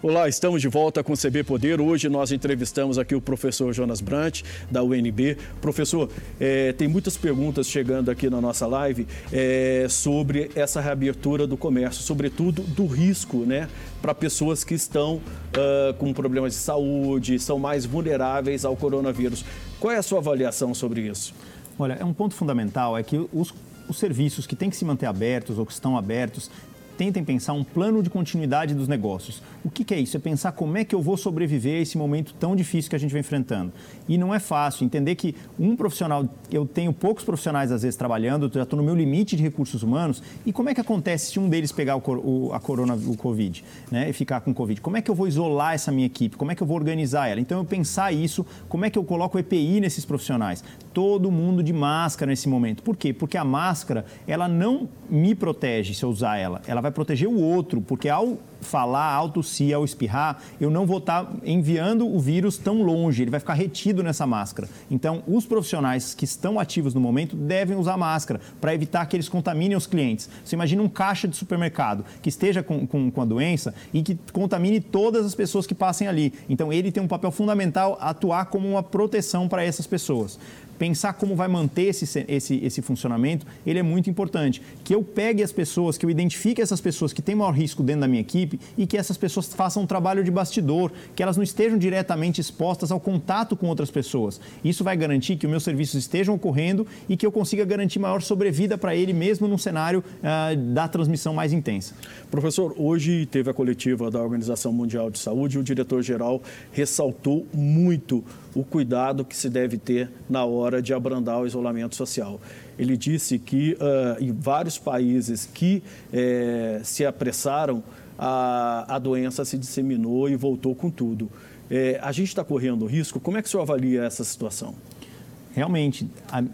Olá, estamos de volta com o CB Poder. Hoje nós entrevistamos aqui o professor Jonas Brant, da UNB. Professor, é, tem muitas perguntas chegando aqui na nossa live é, sobre essa reabertura do comércio, sobretudo do risco né, para pessoas que estão uh, com problemas de saúde, são mais vulneráveis ao coronavírus. Qual é a sua avaliação sobre isso? Olha, é um ponto fundamental, é que os os serviços que têm que se manter abertos ou que estão abertos tentem pensar um plano de continuidade dos negócios. O que, que, é isso? É pensar como é que eu vou sobreviver a esse momento tão difícil que a gente vem enfrentando. E não é fácil entender que um profissional, eu tenho poucos profissionais às vezes trabalhando, já estou no meu limite de recursos humanos, e como é que acontece se um deles pegar o, o, a corona, o Covid, né, e ficar com Covid? Como é que eu vou isolar essa minha equipe? Como é que eu vou organizar ela? Então, eu pensar isso, como é que eu coloco o EPI nesses profissionais? Todo mundo de máscara nesse momento. Por quê? Porque a máscara, ela não me protege se eu usar ela, ela vai proteger o outro, porque ao falar, ao tossir, ao espirrar, eu não vou estar enviando o vírus tão longe, ele vai ficar retido nessa máscara. Então, os profissionais que estão ativos no momento devem usar máscara para evitar que eles contaminem os clientes. Você imagina um caixa de supermercado que esteja com, com, com a doença e que contamine todas as pessoas que passem ali. Então, ele tem um papel fundamental atuar como uma proteção para essas pessoas pensar como vai manter esse, esse, esse funcionamento, ele é muito importante. Que eu pegue as pessoas, que eu identifique essas pessoas que têm maior risco dentro da minha equipe e que essas pessoas façam um trabalho de bastidor, que elas não estejam diretamente expostas ao contato com outras pessoas. Isso vai garantir que os meus serviços estejam ocorrendo e que eu consiga garantir maior sobrevida para ele mesmo num cenário uh, da transmissão mais intensa. Professor, hoje teve a coletiva da Organização Mundial de Saúde e o diretor-geral ressaltou muito o cuidado que se deve ter na hora de abrandar o isolamento social. Ele disse que uh, em vários países que eh, se apressaram, a, a doença se disseminou e voltou com tudo. Eh, a gente está correndo risco? Como é que o senhor avalia essa situação? Realmente,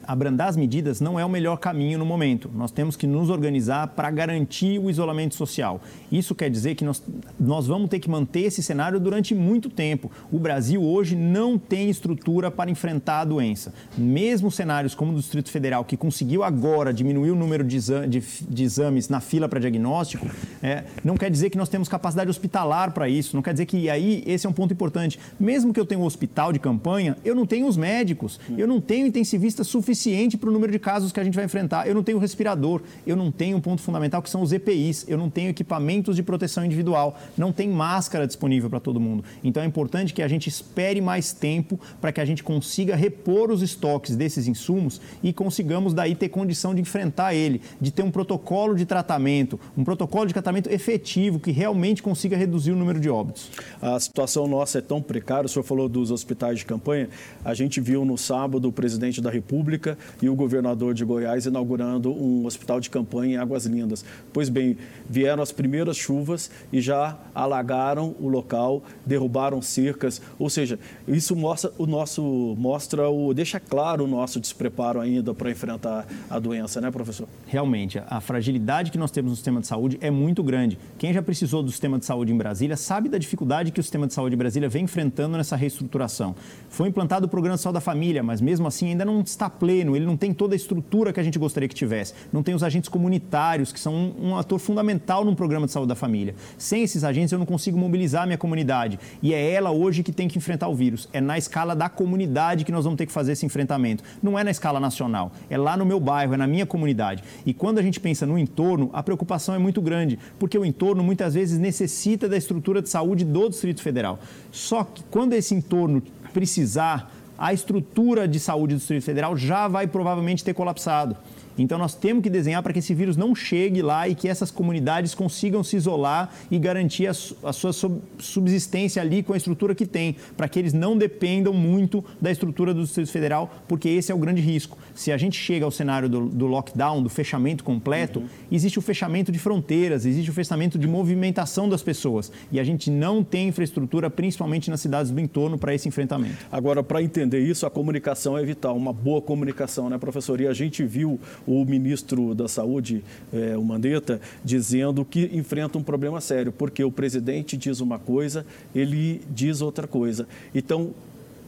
abrandar as medidas não é o melhor caminho no momento. Nós temos que nos organizar para garantir o isolamento social. Isso quer dizer que nós, nós vamos ter que manter esse cenário durante muito tempo. O Brasil hoje não tem estrutura para enfrentar a doença. Mesmo cenários como o do Distrito Federal, que conseguiu agora diminuir o número de, de, de exames na fila para diagnóstico, é, não quer dizer que nós temos capacidade hospitalar para isso. Não quer dizer que aí esse é um ponto importante. Mesmo que eu tenha um hospital de campanha, eu não tenho os médicos, eu não tenho tenho intensivista suficiente para o número de casos que a gente vai enfrentar, eu não tenho respirador, eu não tenho um ponto fundamental que são os EPIs, eu não tenho equipamentos de proteção individual, não tem máscara disponível para todo mundo. Então é importante que a gente espere mais tempo para que a gente consiga repor os estoques desses insumos e consigamos daí ter condição de enfrentar ele, de ter um protocolo de tratamento, um protocolo de tratamento efetivo que realmente consiga reduzir o número de óbitos. A situação nossa é tão precária, o senhor falou dos hospitais de campanha, a gente viu no sábado presidente da República e o governador de Goiás inaugurando um hospital de campanha em Águas Lindas. Pois bem, vieram as primeiras chuvas e já alagaram o local, derrubaram cercas, ou seja, isso mostra o nosso mostra o deixa claro o nosso despreparo ainda para enfrentar a doença, né, professor? Realmente, a fragilidade que nós temos no sistema de saúde é muito grande. Quem já precisou do sistema de saúde em Brasília sabe da dificuldade que o sistema de saúde em Brasília vem enfrentando nessa reestruturação. Foi implantado o programa Saúde da Família, mas mesmo assim assim ainda não está pleno, ele não tem toda a estrutura que a gente gostaria que tivesse. Não tem os agentes comunitários, que são um, um ator fundamental num programa de saúde da família. Sem esses agentes eu não consigo mobilizar a minha comunidade. E é ela hoje que tem que enfrentar o vírus. É na escala da comunidade que nós vamos ter que fazer esse enfrentamento. Não é na escala nacional, é lá no meu bairro, é na minha comunidade. E quando a gente pensa no entorno, a preocupação é muito grande, porque o entorno muitas vezes necessita da estrutura de saúde do Distrito Federal. Só que quando esse entorno precisar a estrutura de saúde do Distrito Federal já vai provavelmente ter colapsado. Então nós temos que desenhar para que esse vírus não chegue lá e que essas comunidades consigam se isolar e garantir a, a sua subsistência ali com a estrutura que tem, para que eles não dependam muito da estrutura do Distrito Federal, porque esse é o grande risco. Se a gente chega ao cenário do, do lockdown, do fechamento completo, uhum. existe o fechamento de fronteiras, existe o fechamento de movimentação das pessoas e a gente não tem infraestrutura, principalmente nas cidades do entorno, para esse enfrentamento. Agora, para entender isso, a comunicação é vital, uma boa comunicação, né, professor? E a gente viu o ministro da Saúde, é, o Mandetta, dizendo que enfrenta um problema sério, porque o presidente diz uma coisa, ele diz outra coisa. Então,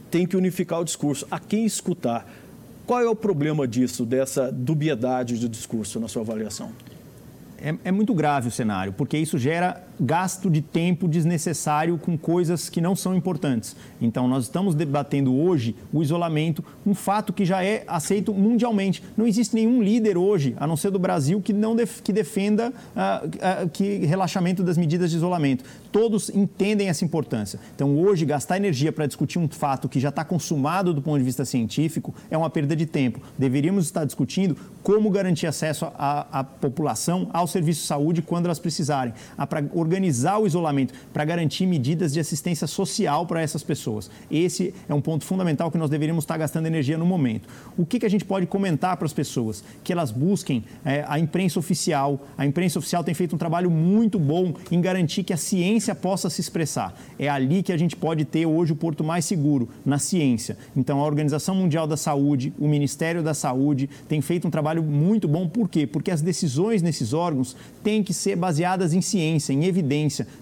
tem que unificar o discurso. A quem escutar? Qual é o problema disso, dessa dubiedade de discurso, na sua avaliação? É, é muito grave o cenário, porque isso gera gasto de tempo desnecessário com coisas que não são importantes. Então, nós estamos debatendo hoje o isolamento, um fato que já é aceito mundialmente. Não existe nenhum líder hoje, a não ser do Brasil, que não def que defenda uh, uh, que relaxamento das medidas de isolamento. Todos entendem essa importância. Então, hoje, gastar energia para discutir um fato que já está consumado do ponto de vista científico é uma perda de tempo. Deveríamos estar discutindo como garantir acesso à, população ao serviço de saúde quando elas precisarem, para organizar o isolamento, para garantir medidas de assistência social para essas pessoas. Esse é um ponto fundamental que nós deveríamos estar gastando energia no momento. O que, que a gente pode comentar para as pessoas? Que elas busquem é, a imprensa oficial. A imprensa oficial tem feito um trabalho muito bom em garantir que a ciência possa se expressar. É ali que a gente pode ter hoje o porto mais seguro, na ciência. Então, a Organização Mundial da Saúde, o Ministério da Saúde, tem feito um trabalho muito bom. Por quê? Porque as decisões nesses órgãos têm que ser baseadas em ciência, em evidência,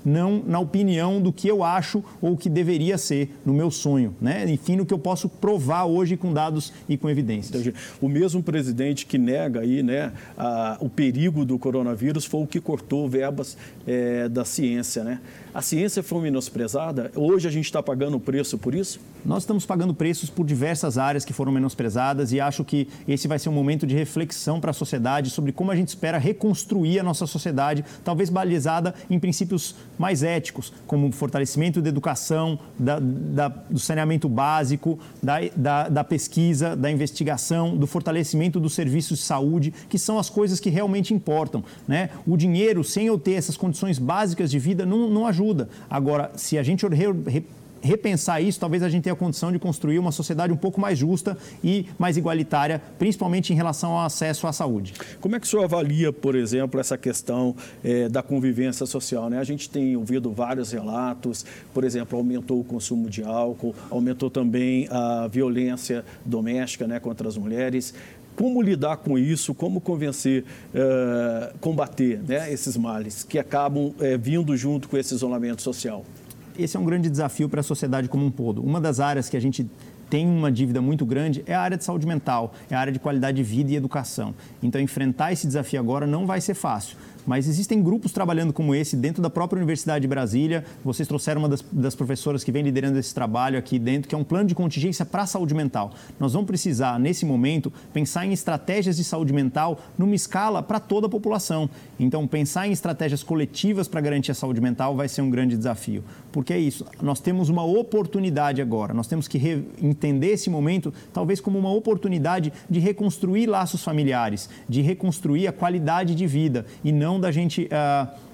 não na opinião do que eu acho ou que deveria ser no meu sonho, né? Enfim, no que eu posso provar hoje com dados e com evidências. O mesmo presidente que nega aí, né, a, o perigo do coronavírus foi o que cortou verbas é, da ciência, né? A ciência foi menosprezada. Hoje a gente está pagando o preço por isso? Nós estamos pagando preços por diversas áreas que foram menosprezadas e acho que esse vai ser um momento de reflexão para a sociedade sobre como a gente espera reconstruir a nossa sociedade, talvez balizada em princípios mais éticos, como o fortalecimento da educação, da, da, do saneamento básico, da, da, da pesquisa, da investigação, do fortalecimento dos serviços de saúde, que são as coisas que realmente importam. Né? O dinheiro, sem eu ter essas condições básicas de vida, não, não ajuda ajuda. Agora, se a gente repensar isso, talvez a gente tenha a condição de construir uma sociedade um pouco mais justa e mais igualitária, principalmente em relação ao acesso à saúde. Como é que o senhor avalia, por exemplo, essa questão é, da convivência social? Né? A gente tem ouvido vários relatos, por exemplo, aumentou o consumo de álcool, aumentou também a violência doméstica né, contra as mulheres. Como lidar com isso? Como convencer, uh, combater né, esses males que acabam uh, vindo junto com esse isolamento social? Esse é um grande desafio para a sociedade como um todo. Uma das áreas que a gente tem uma dívida muito grande é a área de saúde mental, é a área de qualidade de vida e educação. Então, enfrentar esse desafio agora não vai ser fácil. Mas existem grupos trabalhando como esse dentro da própria Universidade de Brasília. Vocês trouxeram uma das, das professoras que vem liderando esse trabalho aqui dentro, que é um plano de contingência para a saúde mental. Nós vamos precisar, nesse momento, pensar em estratégias de saúde mental numa escala para toda a população. Então, pensar em estratégias coletivas para garantir a saúde mental vai ser um grande desafio. Porque é isso, nós temos uma oportunidade agora, nós temos que entender esse momento talvez como uma oportunidade de reconstruir laços familiares, de reconstruir a qualidade de vida e não da gente. Uh,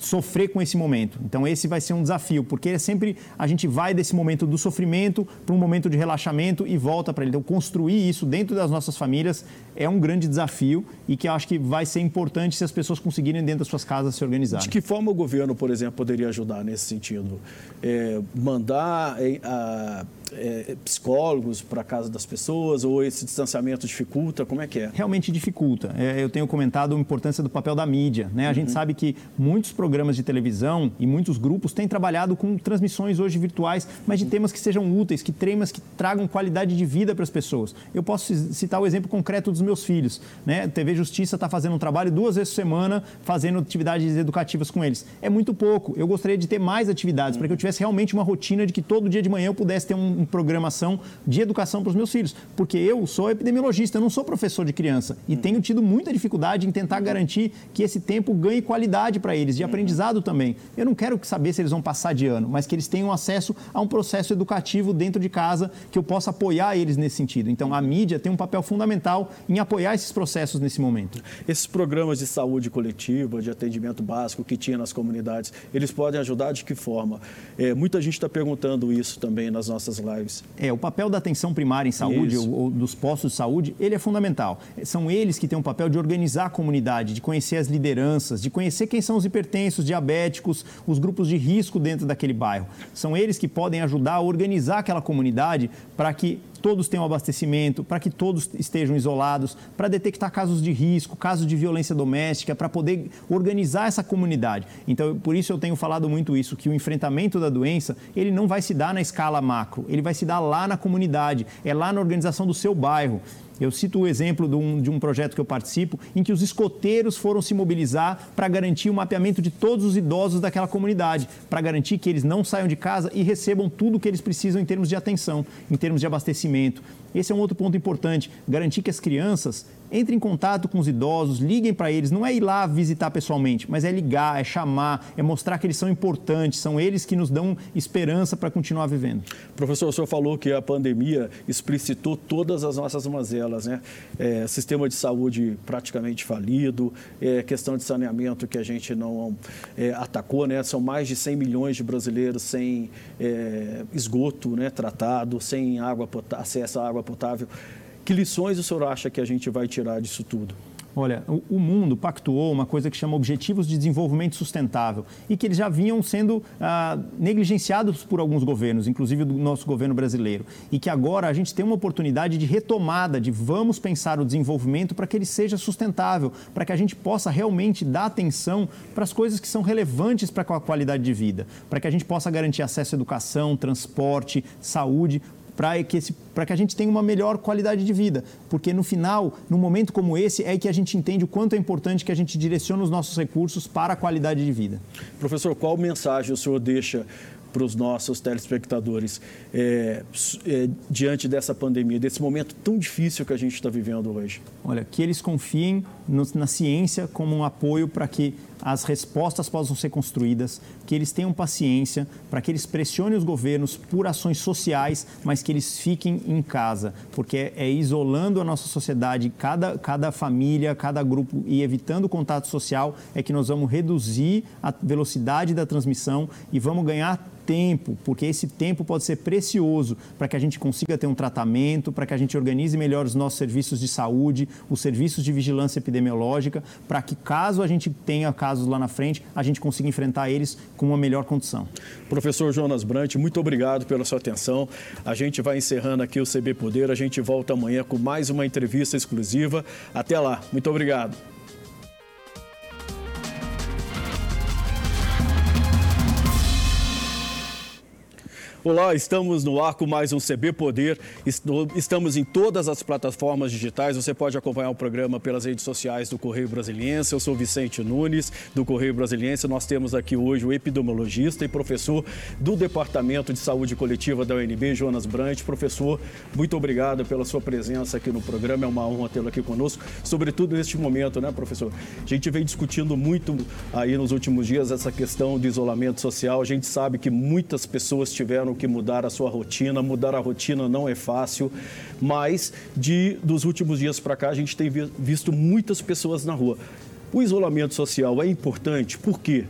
sofrer com esse momento. Então esse vai ser um desafio, porque é sempre a gente vai desse momento do sofrimento para um momento de relaxamento e volta para ele. Então construir isso dentro das nossas famílias é um grande desafio e que eu acho que vai ser importante se as pessoas conseguirem dentro das suas casas se organizar. De que forma o governo, por exemplo, poderia ajudar nesse sentido? É, mandar é, a é, psicólogos para a casa das pessoas ou esse distanciamento dificulta? Como é que é? Realmente dificulta. É, eu tenho comentado a importância do papel da mídia. Né? A uhum. gente sabe que muitos programas de televisão e muitos grupos têm trabalhado com transmissões hoje virtuais, mas de temas que sejam úteis, que temas que tragam qualidade de vida para as pessoas. Eu posso citar o exemplo concreto dos meus filhos. Né? A TV Justiça está fazendo um trabalho duas vezes por semana, fazendo atividades educativas com eles. É muito pouco. Eu gostaria de ter mais atividades uhum. para que eu tivesse realmente uma rotina de que todo dia de manhã eu pudesse ter um programação de educação para os meus filhos. Porque eu sou epidemiologista, eu não sou professor de criança. E uhum. tenho tido muita dificuldade em tentar garantir que esse tempo ganhe qualidade para eles, de uhum. aprendizado também. Eu não quero saber se eles vão passar de ano, mas que eles tenham acesso a um processo educativo dentro de casa que eu possa apoiar eles nesse sentido. Então, a mídia tem um papel fundamental em apoiar esses processos nesse momento. Esses programas de saúde coletiva, de atendimento básico que tinha nas comunidades, eles podem ajudar de que forma? É, muita gente está perguntando isso também nas nossas lives lives. É, o papel da atenção primária em saúde, ou, ou, dos postos de saúde, ele é fundamental. São eles que têm o papel de organizar a comunidade, de conhecer as lideranças, de conhecer quem são os hipertensos, diabéticos, os grupos de risco dentro daquele bairro. São eles que podem ajudar a organizar aquela comunidade para que todos tenham abastecimento, para que todos estejam isolados, para detectar casos de risco, casos de violência doméstica, para poder organizar essa comunidade. Então, por isso eu tenho falado muito isso, que o enfrentamento da doença, ele não vai se dar na escala macro, ele vai se dar lá na comunidade, é lá na organização do seu bairro. Eu cito o exemplo de um, de um projeto que eu participo, em que os escoteiros foram se mobilizar para garantir o mapeamento de todos os idosos daquela comunidade, para garantir que eles não saiam de casa e recebam tudo o que eles precisam em termos de atenção, em termos de abastecimento. Esse é um outro ponto importante, garantir que as crianças entre em contato com os idosos, liguem para eles. Não é ir lá visitar pessoalmente, mas é ligar, é chamar, é mostrar que eles são importantes, são eles que nos dão esperança para continuar vivendo. Professor, o senhor falou que a pandemia explicitou todas as nossas mazelas, né? É, sistema de saúde praticamente falido, é, questão de saneamento que a gente não é, atacou, né? São mais de 100 milhões de brasileiros sem é, esgoto né, tratado, sem água acesso à água potável. Que lições o senhor acha que a gente vai tirar disso tudo? Olha, o mundo pactuou uma coisa que chama Objetivos de Desenvolvimento Sustentável e que eles já vinham sendo ah, negligenciados por alguns governos, inclusive do nosso governo brasileiro. E que agora a gente tem uma oportunidade de retomada, de vamos pensar o desenvolvimento para que ele seja sustentável, para que a gente possa realmente dar atenção para as coisas que são relevantes para a qualidade de vida, para que a gente possa garantir acesso à educação, transporte, saúde, para que, esse, que a gente tenha uma melhor qualidade de vida. Porque no final, num momento como esse, é que a gente entende o quanto é importante que a gente direcione os nossos recursos para a qualidade de vida. Professor, qual mensagem o senhor deixa para os nossos telespectadores é, é, diante dessa pandemia, desse momento tão difícil que a gente está vivendo hoje? Olha, que eles confiem no, na ciência como um apoio para que as respostas possam ser construídas, que eles tenham paciência, para que eles pressionem os governos por ações sociais, mas que eles fiquem em casa, porque é, isolando a nossa sociedade, cada, cada família, cada grupo e evitando o contato social é que nós vamos reduzir a velocidade da transmissão e vamos ganhar tempo, porque esse tempo pode ser precioso para que a gente consiga ter um tratamento, para que a gente organize melhor os nossos serviços de saúde, os serviços de vigilância epidemiológica, para que caso a gente tenha casos lá na frente, a gente consiga enfrentar eles com uma melhor condição. Professor Jonas Brant, muito obrigado pela sua atenção. A gente vai encerrando aqui o CB Poder, a gente volta amanhã com mais uma entrevista exclusiva. Até lá, muito obrigado. Olá, estamos no ar com mais um CB Poder. Estamos em todas as plataformas digitais. Você pode acompanhar o programa pelas redes sociais do Correio Brasiliense. Eu sou Vicente Nunes, do Correio Brasiliense. Nós temos aqui hoje o epidemiologista e professor do Departamento de Saúde Coletiva da UNB, Jonas Brant. Professor, muito obrigado pela sua presença aqui no programa. É uma honra tê-lo aqui conosco, sobretudo neste momento, né, professor? A gente vem discutindo muito aí nos últimos dias essa questão do isolamento social. A gente sabe que muitas pessoas tiveram tiveram que mudar a sua rotina. Mudar a rotina não é fácil, mas de dos últimos dias para cá a gente tem visto muitas pessoas na rua. O isolamento social é importante, por quê?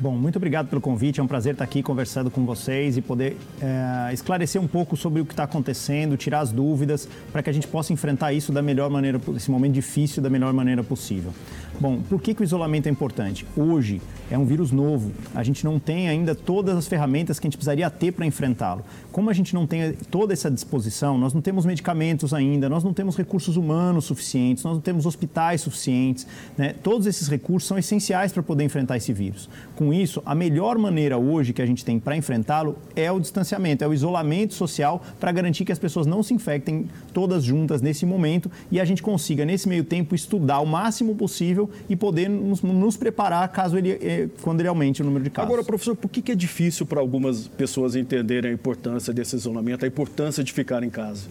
Bom, muito obrigado pelo convite. É um prazer estar aqui conversando com vocês e poder é, esclarecer um pouco sobre o que está acontecendo, tirar as dúvidas, para que a gente possa enfrentar isso da melhor maneira, esse momento difícil, da melhor maneira possível. Bom, por que, que o isolamento é importante? Hoje é um vírus novo, a gente não tem ainda todas as ferramentas que a gente precisaria ter para enfrentá-lo. Como a gente não tem toda essa disposição, nós não temos medicamentos ainda, nós não temos recursos humanos suficientes, nós não temos hospitais suficientes, né? todos esses recursos são essenciais para poder enfrentar esse vírus. Com isso, a melhor maneira hoje que a gente tem para enfrentá-lo é o distanciamento, é o isolamento social para garantir que as pessoas não se infectem todas juntas nesse momento e a gente consiga, nesse meio tempo, estudar o máximo possível e poder nos, nos preparar caso ele, eh, quando ele aumente o número de casos. Agora, professor, por que é difícil para algumas pessoas entenderem a importância desse isolamento, a importância de ficar em casa?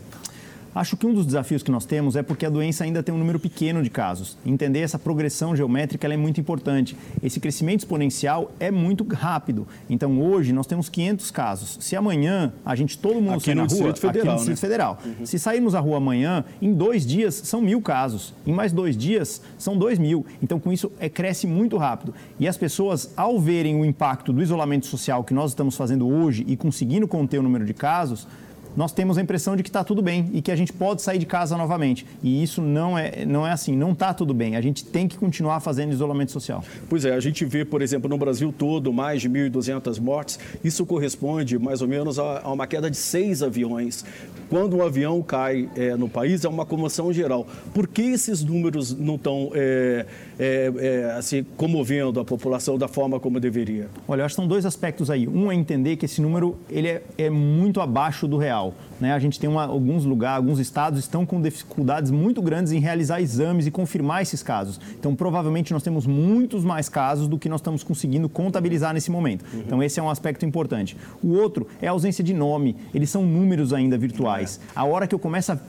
Acho que um dos desafios que nós temos é porque a doença ainda tem um número pequeno de casos. Entender essa progressão geométrica é muito importante. Esse crescimento exponencial é muito rápido. Então, hoje, nós temos 500 casos. Se amanhã a gente, todo mundo aqui sair na rua, Federal, aqui no Distrito né? Federal, uhum. se sairmos à rua amanhã, em dois dias são mil casos. Em mais dois dias são dois mil. Então, com isso, é, cresce muito rápido. E as pessoas, ao verem o impacto do isolamento social que nós estamos fazendo hoje e conseguindo conter o número de casos, nós temos a impressão de que está tudo bem e que a gente pode sair de casa novamente. E isso não é, não é assim, não está tudo bem. A gente tem que continuar fazendo isolamento social. Pois é, a gente vê, por exemplo, no Brasil todo mais de 1.200 mortes. Isso corresponde mais ou menos a, a, uma queda de seis aviões. Quando um avião cai é, no país, é uma comoção geral. Por que esses números não estão é, é, é, assim, comovendo a população da forma como deveria? Olha, eu acho que são dois aspectos aí. Um é entender que esse número ele é, é muito abaixo do real. Né? A gente tem uma, alguns lugares, alguns estados estão com dificuldades muito grandes em realizar exames e confirmar esses casos. Então, provavelmente, nós temos muitos mais casos do que nós estamos conseguindo contabilizar nesse momento. Uhum. Então, esse é um aspecto importante. O outro é a ausência de nome. Eles são números ainda virtuais. É. A hora que eu começo a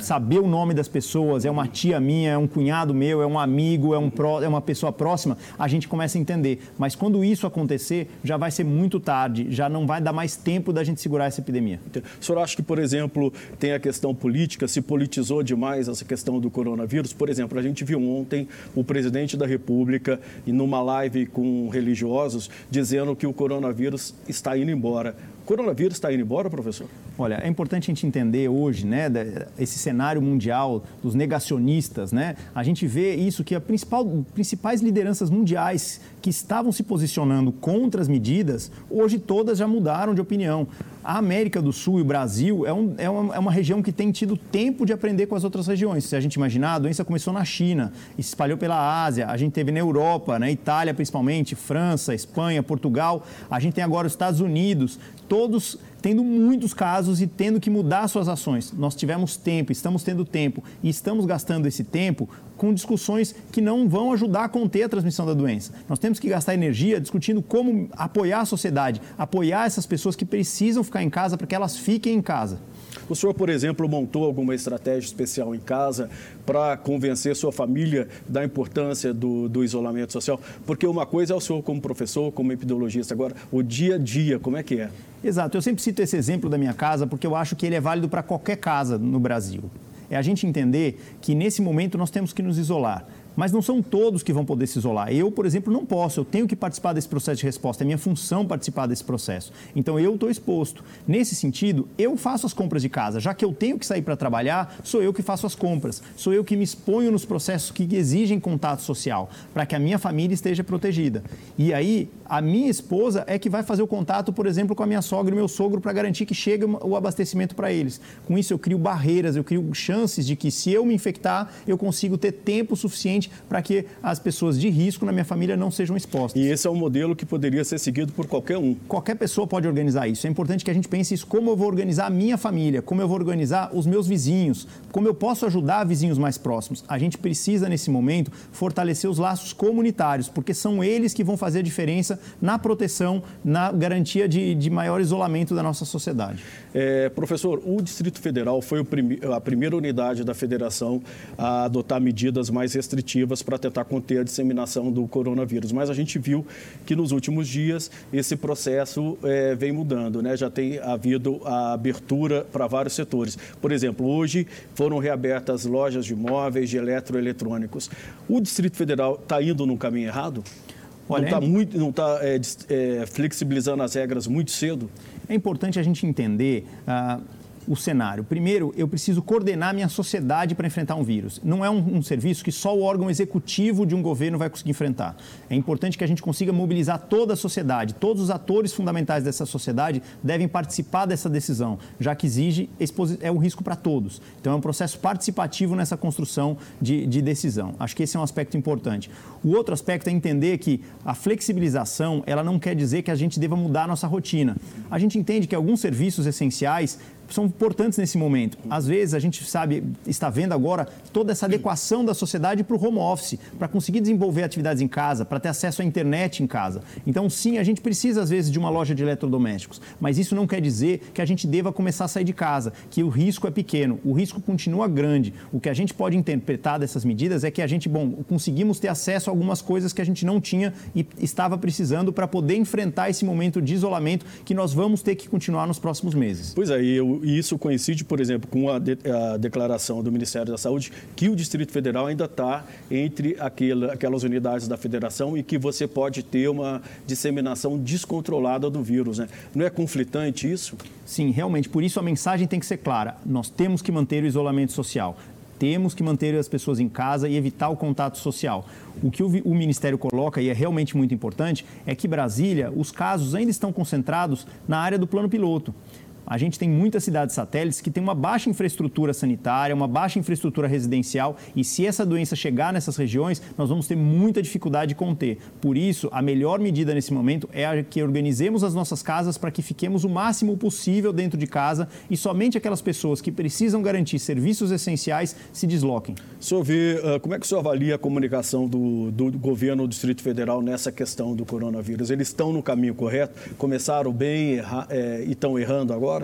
saber o nome das pessoas, é uma tia minha, é um cunhado meu, é um amigo, é, um pró, é uma pessoa próxima, a gente começa a entender. Mas quando isso acontecer, já vai ser muito tarde, já não vai dar mais tempo da gente segurar essa epidemia. O senhor acha que, por exemplo, tem a questão política, se politizou demais essa questão do coronavírus? Por exemplo, a gente viu ontem o presidente da República, numa live com religiosos, dizendo que o coronavírus está indo embora coronavírus está indo embora, professor? Olha, é importante a gente entender hoje, né, esse cenário mundial dos negacionistas, né? A gente vê isso que as principais lideranças mundiais que estavam se posicionando contra as medidas, hoje todas já mudaram de opinião. A América do Sul e o Brasil é, um, é, uma, é, uma, região que tem tido tempo de aprender com as outras regiões. Se a gente imaginar, a doença começou na China, se espalhou pela Ásia, a gente teve na Europa, na Itália principalmente, França, Espanha, Portugal, a gente tem agora os Estados Unidos, todos tendo muitos casos e tendo que mudar suas ações. Nós tivemos tempo, estamos tendo tempo e estamos gastando esse tempo com discussões que não vão ajudar a conter a transmissão da doença. Nós temos que gastar energia discutindo como apoiar a sociedade, apoiar essas pessoas que precisam ficar em casa para que elas fiquem em casa. O senhor, por exemplo, montou alguma estratégia especial em casa para convencer sua família da importância do, do, isolamento social? Porque uma coisa é o senhor como professor, como epidemiologista, agora o dia a dia, como é que é? Exato, eu sempre cito esse exemplo da minha casa porque eu acho que ele é válido para qualquer casa no Brasil. É a gente entender que nesse momento nós temos que nos isolar mas não são todos que vão poder se isolar. Eu, por exemplo, não posso, eu tenho que participar desse processo de resposta, é minha função participar desse processo. Então eu estou exposto. Nesse sentido, eu faço as compras de casa, já que eu tenho que sair para trabalhar, sou eu que faço as compras, sou eu que me exponho nos processos que exigem contato social, para que a minha família esteja protegida. E aí, a minha esposa é que vai fazer o contato, por exemplo, com a minha sogra e meu sogro para garantir que chegue o abastecimento para eles. Com isso, eu crio barreiras, eu crio chances de que se eu me infectar, eu consigo ter tempo suficiente para que as pessoas de risco na minha família não sejam expostas. E esse é um modelo que poderia ser seguido por qualquer um. Qualquer pessoa pode organizar isso. É importante que a gente pense isso, como eu vou organizar a minha família, como eu vou organizar os meus vizinhos, como eu posso ajudar vizinhos mais próximos. A gente precisa, nesse momento, fortalecer os laços comunitários, porque são eles que vão fazer a diferença na proteção, na garantia de, de maior isolamento da nossa sociedade. É, professor, o Distrito Federal foi prime a primeira unidade da federação a adotar medidas mais restritivas para tentar conter a disseminação do coronavírus. Mas a gente viu que nos últimos dias esse processo é, vem mudando, né? Já tem havido a abertura para vários setores. Por exemplo, hoje foram reabertas lojas de móveis, de eletroeletrônicos. O Distrito Federal está indo no caminho errado? Olha, não está é... muito, não tá é, é, flexibilizando as regras muito cedo? É importante a gente entender. Uh o cenário. Primeiro, eu preciso coordenar minha sociedade para enfrentar um vírus. Não é um, um, serviço que só o órgão executivo de um governo vai conseguir enfrentar. É importante que a gente consiga mobilizar toda a sociedade. Todos os atores fundamentais dessa sociedade devem participar dessa decisão, já que exige é um risco para todos. Então, é um processo participativo nessa construção de, de decisão. Acho que esse é um aspecto importante. O outro aspecto é entender que a flexibilização ela não quer dizer que a gente deva mudar a nossa rotina. A gente entende que alguns serviços essenciais são importantes nesse momento. Às vezes a gente sabe, está vendo agora toda essa adequação da sociedade para o home office, para conseguir desenvolver atividades em casa, para ter acesso à internet em casa. Então, sim, a gente precisa às vezes de uma loja de eletrodomésticos, mas isso não quer dizer que a gente deva começar a sair de casa, que o risco é pequeno, o risco continua grande. O que a gente pode interpretar dessas medidas é que a gente, bom, conseguimos ter acesso a algumas coisas que a gente não tinha e estava precisando para poder enfrentar esse momento de isolamento que nós vamos ter que continuar nos próximos meses. Pois é, eu e isso coincide, por exemplo, com a, de, a, declaração do Ministério da Saúde que o Distrito Federal ainda está entre aquela, aquelas unidades da federação e que você pode ter uma disseminação descontrolada do vírus. Né? Não é conflitante isso? Sim, realmente. Por isso a mensagem tem que ser clara. Nós temos que manter o isolamento social temos que manter as pessoas em casa e evitar o contato social. O que o, Ministério coloca, e é realmente muito importante, é que Brasília, os casos ainda estão concentrados na área do plano piloto A gente tem muitas cidades satélites que têm uma baixa infraestrutura sanitária, uma baixa infraestrutura residencial e se essa doença chegar nessas regiões, nós vamos ter muita dificuldade de conter. Por isso, a melhor medida nesse momento é que organizemos as nossas casas para que fiquemos o máximo possível dentro de casa e somente aquelas pessoas que precisam garantir serviços essenciais se desloquem. Senhor vê, uh, como é que o senhor avalia a comunicação do, do, governo do Distrito Federal nessa questão do coronavírus? Eles estão no caminho correto? Começaram bem erra, é, e estão errando agora?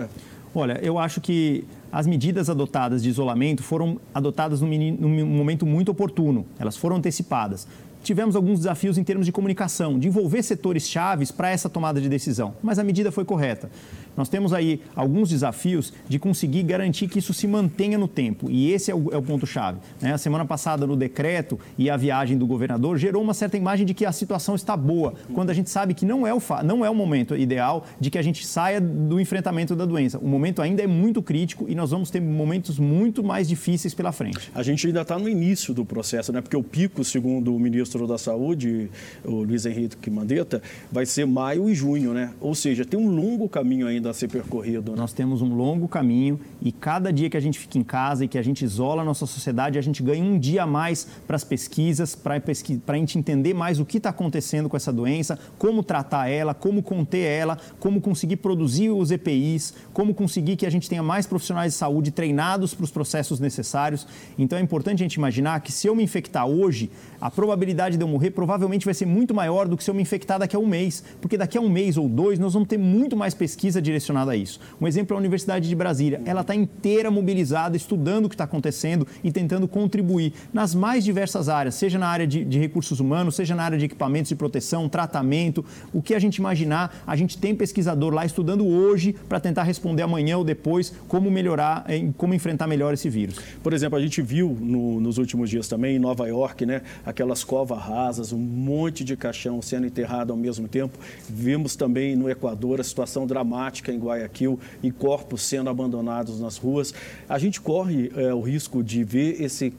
Olha, eu acho que as medidas adotadas de isolamento foram adotadas num momento muito oportuno, elas foram antecipadas tivemos alguns desafios em termos de comunicação, de envolver setores chaves para essa tomada de decisão, mas a medida foi correta. Nós temos aí alguns desafios de conseguir garantir que isso se mantenha no tempo, e esse é o, é o ponto-chave. Né? A semana passada, no decreto e a viagem do governador, gerou uma certa imagem de que a situação está boa, quando a gente sabe que não é o, não é o momento ideal de que a gente saia do enfrentamento da doença. O momento ainda é muito crítico e nós vamos ter momentos muito mais difíceis pela frente. A gente ainda está no início do processo, né? porque o pico, segundo o ministro da Saúde, o Luiz Henrique Mandetta, vai ser maio e junho, né? Ou seja, tem um longo caminho ainda a ser percorrido. Né? Nós temos um longo caminho e cada dia que a gente fica em casa e que a gente isola a nossa sociedade, a gente ganha um dia a mais para as pesquisas, para pesqui a gente entender mais o que está acontecendo com essa doença, como tratar ela, como conter ela, como conseguir produzir os EPIs, como conseguir que a gente tenha mais profissionais de saúde treinados para os processos necessários. Então é importante a gente imaginar que se eu me infectar hoje, a probabilidade de eu morrer provavelmente vai ser muito maior do que se eu me infectar daqui a um mês, porque daqui a um mês ou dois nós vamos ter muito mais pesquisa direcionada a isso. Um exemplo é a Universidade de Brasília. Ela está inteira mobilizada, estudando o que está acontecendo e tentando contribuir nas mais diversas áreas, seja na área de, de recursos humanos, seja na área de equipamentos de proteção, tratamento, o que a gente imaginar, a gente tem pesquisador lá estudando hoje para tentar responder amanhã ou depois como melhorar, como enfrentar melhor esse vírus. Por exemplo, a gente viu no, nos últimos dias também em Nova York, né, aquelas covas rasas, um monte de caixão sendo enterrado ao mesmo tempo. Vimos também no Equador a situação dramática em Guayaquil e corpos sendo abandonados nas ruas. A gente corre é, o risco de ver esse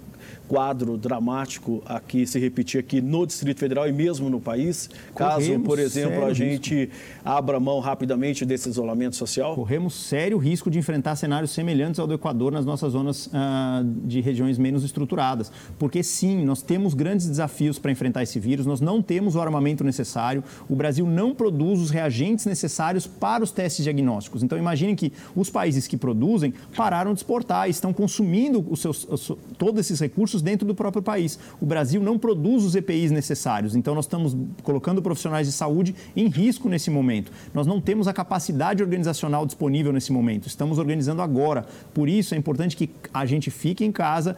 quadro dramático aqui se repetir aqui no Distrito Federal e mesmo no país, Corremos caso, por exemplo, a gente risco. abra mão rapidamente desse isolamento social? Corremos sério risco de enfrentar cenários semelhantes ao do Equador nas nossas zonas uh, de regiões menos estruturadas, porque sim, nós temos grandes desafios para enfrentar esse vírus, nós não temos o armamento necessário, o Brasil não produz os reagentes necessários para os testes diagnósticos. Então imaginem que os países que produzem pararam de exportar, estão consumindo os seus, os, todos esses recursos recursos dentro do próprio país. O Brasil não produz os EPIs necessários, então nós estamos colocando profissionais de saúde em risco nesse momento. Nós não temos a capacidade organizacional disponível nesse momento, estamos organizando agora. Por isso é importante que a gente fique em casa,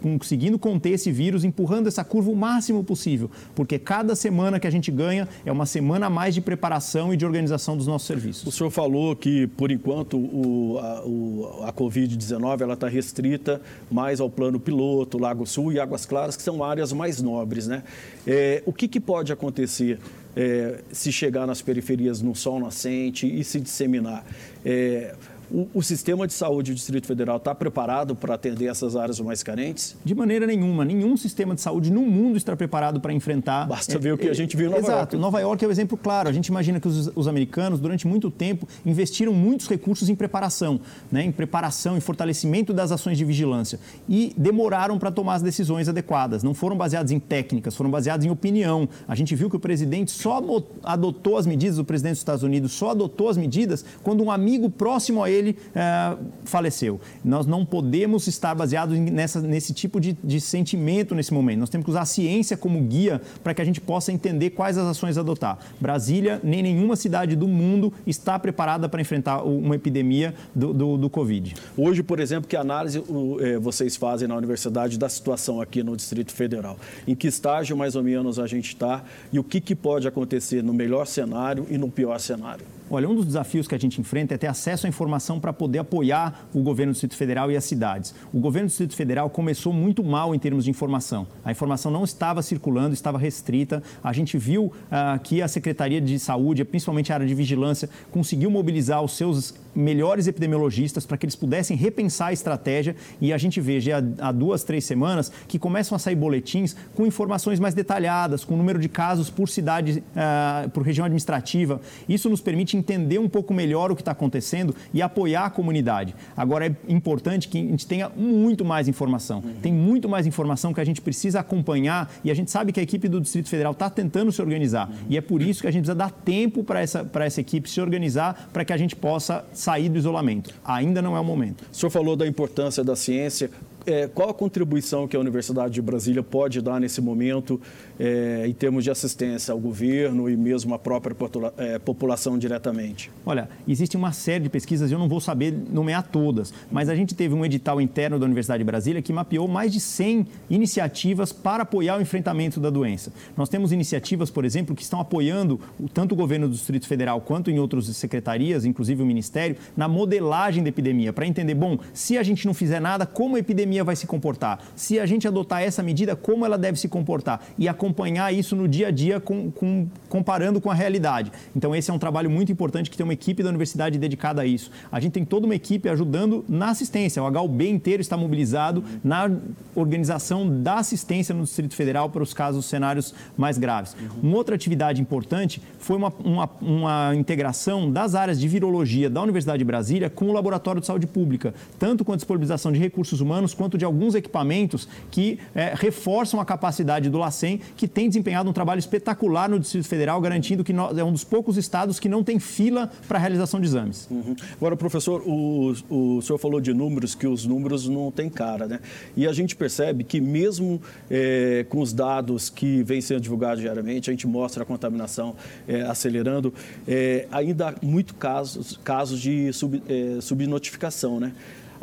conseguindo conter esse vírus, empurrando essa curva o máximo possível, porque cada semana que a gente ganha é uma semana a mais de preparação e de organização dos nossos serviços. O senhor falou que, por enquanto, o, a, a Covid-19 está restrita mais ao plano piloto, Esgoto, Lago Sul e Águas Claras, que são áreas mais nobres. Né? É, o que, que pode acontecer é, se chegar nas periferias no sol nascente e se disseminar? É, o, o, sistema de saúde do Distrito Federal está preparado para atender essas áreas mais carentes? De maneira nenhuma. Nenhum sistema de saúde no mundo está preparado para enfrentar. Basta ver é, o que a gente viu em Nova exato. York. Nova York é o um exemplo claro. A gente imagina que os, os, americanos, durante muito tempo, investiram muitos recursos em preparação, né? em preparação, em fortalecimento das ações de vigilância. E demoraram para tomar as decisões adequadas. Não foram baseados em técnicas, foram baseados em opinião. A gente viu que o presidente só adotou as medidas, o presidente dos Estados Unidos só adotou as medidas quando um amigo próximo a ele ele é, faleceu. Nós não podemos estar baseados nessa, nesse tipo de, de sentimento nesse momento. Nós temos que usar a ciência como guia para que a gente possa entender quais as ações adotar. Brasília, nem nenhuma cidade do mundo está preparada para enfrentar uma epidemia do, do, do Covid. Hoje, por exemplo, que análise é, vocês fazem na universidade da situação aqui no Distrito Federal? Em que estágio mais ou menos a gente está e o que, que pode acontecer no melhor cenário e no pior cenário? Olha, um dos desafios que a gente enfrenta é ter acesso à informação para poder apoiar o governo do Distrito Federal e as cidades. O governo do Distrito Federal começou muito mal em termos de informação. A informação não estava circulando, estava restrita. A gente viu uh, que a Secretaria de Saúde, principalmente a área de vigilância, conseguiu mobilizar os seus melhores epidemiologistas para que eles pudessem repensar a estratégia e a gente veja há duas, três semanas que começam a sair boletins com informações mais detalhadas, com o número de casos por cidade, uh, por região administrativa. Isso nos permite entender um pouco melhor o que está acontecendo e apoiar a comunidade. Agora é importante que a gente tenha muito mais informação. Uhum. Tem muito mais informação que a gente precisa acompanhar e a gente sabe que a equipe do Distrito Federal está tentando se organizar. Uhum. E é por isso que a gente precisa dar tempo para essa, essa equipe se organizar para que a gente possa sair do isolamento. Ainda não é o momento. O senhor falou da importância da ciência é, qual a contribuição que a Universidade de Brasília pode dar nesse momento é, em termos de assistência ao governo e mesmo à própria é, população diretamente? Olha, existe uma série de pesquisas, eu não vou saber nomear todas, mas a gente teve um edital interno da Universidade de Brasília que mapeou mais de 100 iniciativas para apoiar o enfrentamento da doença. Nós temos iniciativas, por exemplo, que estão apoiando tanto o governo do Distrito Federal quanto em outras secretarias, inclusive o Ministério, na modelagem da epidemia, para entender, bom, se a gente não fizer nada, como a epidemia vai se comportar. Se a gente adotar essa medida, como ela deve se comportar e acompanhar isso no dia a dia com, com, comparando com a realidade. Então, esse é um trabalho muito importante que tem uma equipe da universidade dedicada a isso. A gente tem toda uma equipe ajudando na assistência. O HUB inteiro está mobilizado na organização da assistência no Distrito Federal para os casos, cenários mais graves. Uma outra atividade importante foi uma, uma, uma integração das áreas de virologia da Universidade de Brasília com o Laboratório de Saúde Pública, tanto com a disponibilização de recursos humanos quanto de alguns equipamentos que é, reforçam a capacidade do LACEN, que tem desempenhado um trabalho espetacular no Distrito Federal, garantindo que nós, é um dos poucos estados que não tem fila para a realização de exames. Uhum. Agora, professor, o, o senhor falou de números, que os números não têm cara, né? E a gente percebe que mesmo é, com os dados que vêm sendo divulgados diariamente, a gente mostra a contaminação é, acelerando, é, ainda há muito casos, casos de sub, é, subnotificação, né?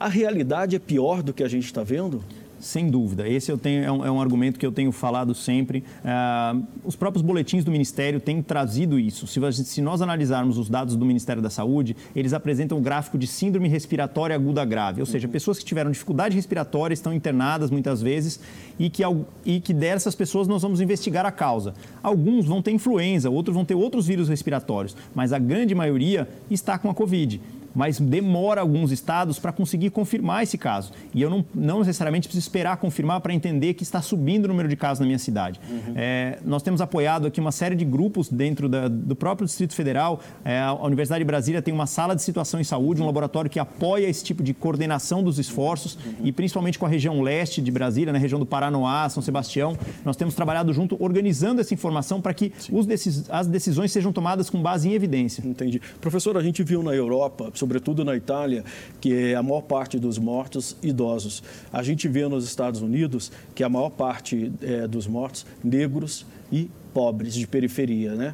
A realidade é pior do que a gente está vendo? Sem dúvida. Esse eu tenho, é, um, é um argumento que eu tenho falado sempre. Uh, os próprios boletins do Ministério têm trazido isso. Se, se, nós analisarmos os dados do Ministério da Saúde, eles apresentam o gráfico de síndrome respiratória aguda grave. Ou seja, uhum. pessoas que tiveram dificuldade respiratória estão internadas muitas vezes e que, e que dessas pessoas nós vamos investigar a causa. Alguns vão ter influenza, outros vão ter outros vírus respiratórios, mas a grande maioria está com a Covid mas demora alguns estados para conseguir confirmar esse caso. E eu não, não necessariamente preciso esperar confirmar para entender que está subindo o número de casos na minha cidade. Uhum. É, nós temos apoiado aqui uma série de grupos dentro da, do próprio Distrito Federal. É, a Universidade de Brasília tem uma sala de situação em saúde, um laboratório que apoia esse tipo de coordenação dos esforços uhum. e principalmente com a região leste de Brasília, na região do Paranoá, São Sebastião. Nós temos trabalhado junto, organizando essa informação para que os as decisões sejam tomadas com base em evidência. Entendi. Professor, a gente viu na Europa, sobretudo na Itália, que é a maior parte dos mortos idosos. A gente vê nos Estados Unidos que a maior parte é, dos mortos negros e pobres de periferia, né?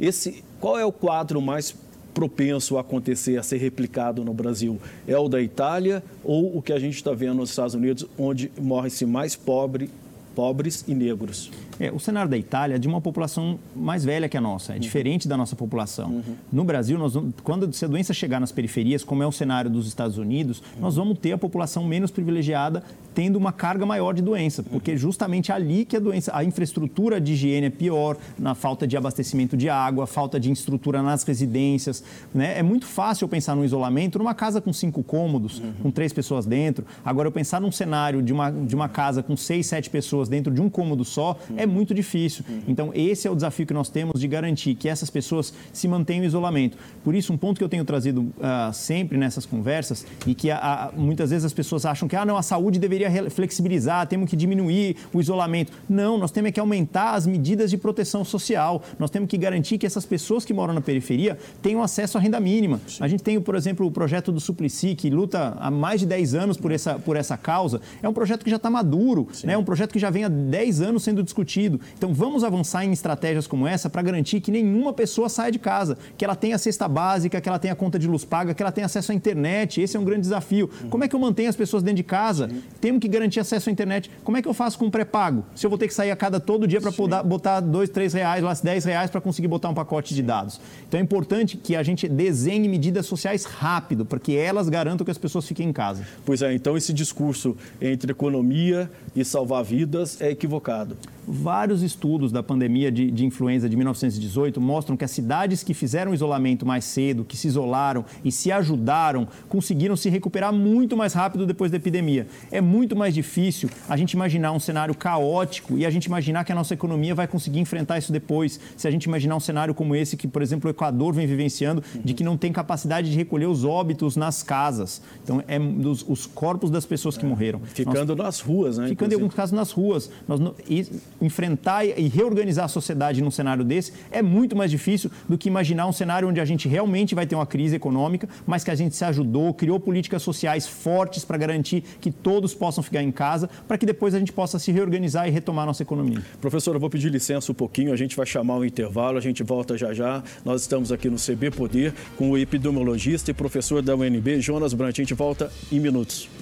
Esse, qual é o quadro mais propenso a acontecer, a ser replicado no Brasil? É o da Itália ou o que a gente está vendo nos Estados Unidos, onde morre-se mais pobre, pobres e negros? É, o cenário da Itália é de uma população mais velha que a nossa, é uhum. diferente da nossa população. Uhum. No Brasil, nós, quando se a doença chegar nas periferias, como é o cenário dos Estados Unidos, uhum. nós vamos ter a população menos privilegiada tendo uma carga maior de doença, porque justamente ali que a doença, a infraestrutura de higiene é pior, na falta de abastecimento de água, falta de estrutura nas residências. Né? É muito fácil eu pensar no isolamento numa casa com cinco cômodos, uhum. com três pessoas dentro. Agora, eu pensar num cenário de uma, de uma casa com seis, sete pessoas dentro de um cômodo só, uhum. é muito difícil. Uhum. Então, esse é o desafio que nós temos de garantir que essas pessoas se mantenham em isolamento. Por isso, um ponto que eu tenho trazido uh, sempre nessas conversas e que muitas vezes as pessoas acham que ah, não, a saúde deveria flexibilizar, temos que diminuir o isolamento. Não, nós temos que aumentar as medidas de proteção social. Nós temos que garantir que essas pessoas que moram na periferia tenham acesso à renda mínima. Sim. A gente tem, por exemplo, o projeto do Suplicy, que luta há mais de 10 anos por essa, por essa causa. É um projeto que já está maduro, né? é um projeto que já vem há 10 anos sendo discutido. Então, vamos avançar em estratégias como essa para garantir que nenhuma pessoa saia de casa, que ela tenha cesta básica, que ela tenha conta de luz paga, que ela tenha acesso à internet. Esse é um grande desafio. Como é que eu mantenho as pessoas dentro de casa? Temos que garantir acesso à internet. Como é que eu faço com pré-pago? Se eu vou ter que sair a cada todo dia para botar dois, três reais, lá, dez reais para conseguir botar um pacote de dados. Então, é importante que a gente desenhe medidas sociais rápido, para que elas garantam que as pessoas fiquem em casa. Pois é, então esse discurso entre economia e salvar vidas pessoas é equivocado. Vários estudos da pandemia de, de, influenza de 1918 mostram que as cidades que fizeram isolamento mais cedo, que se isolaram e se ajudaram, conseguiram se recuperar muito mais rápido depois da epidemia. É muito mais difícil a gente imaginar um cenário caótico e a gente imaginar que a nossa economia vai conseguir enfrentar isso depois. Se a gente imaginar um cenário como esse que, por exemplo, o Equador vem vivenciando, de que não tem capacidade de recolher os óbitos nas casas. Então, é dos, os corpos das pessoas que morreram. Ficando Nós, nas ruas, né? Ficando inclusive. em alguns casos nas ruas. Nós, e, enfrentar e reorganizar a sociedade num cenário desse é muito mais difícil do que imaginar um cenário onde a gente realmente vai ter uma crise econômica, mas que a gente se ajudou, criou políticas sociais fortes para garantir que todos possam ficar em casa, para que depois a gente possa se reorganizar e retomar nossa economia. Professor, eu vou pedir licença um pouquinho, a gente vai chamar o intervalo, a gente volta já já. Nós estamos aqui no CB Poder com o epidemiologista e professor da UNB, Jonas Brant. A gente volta em minutos.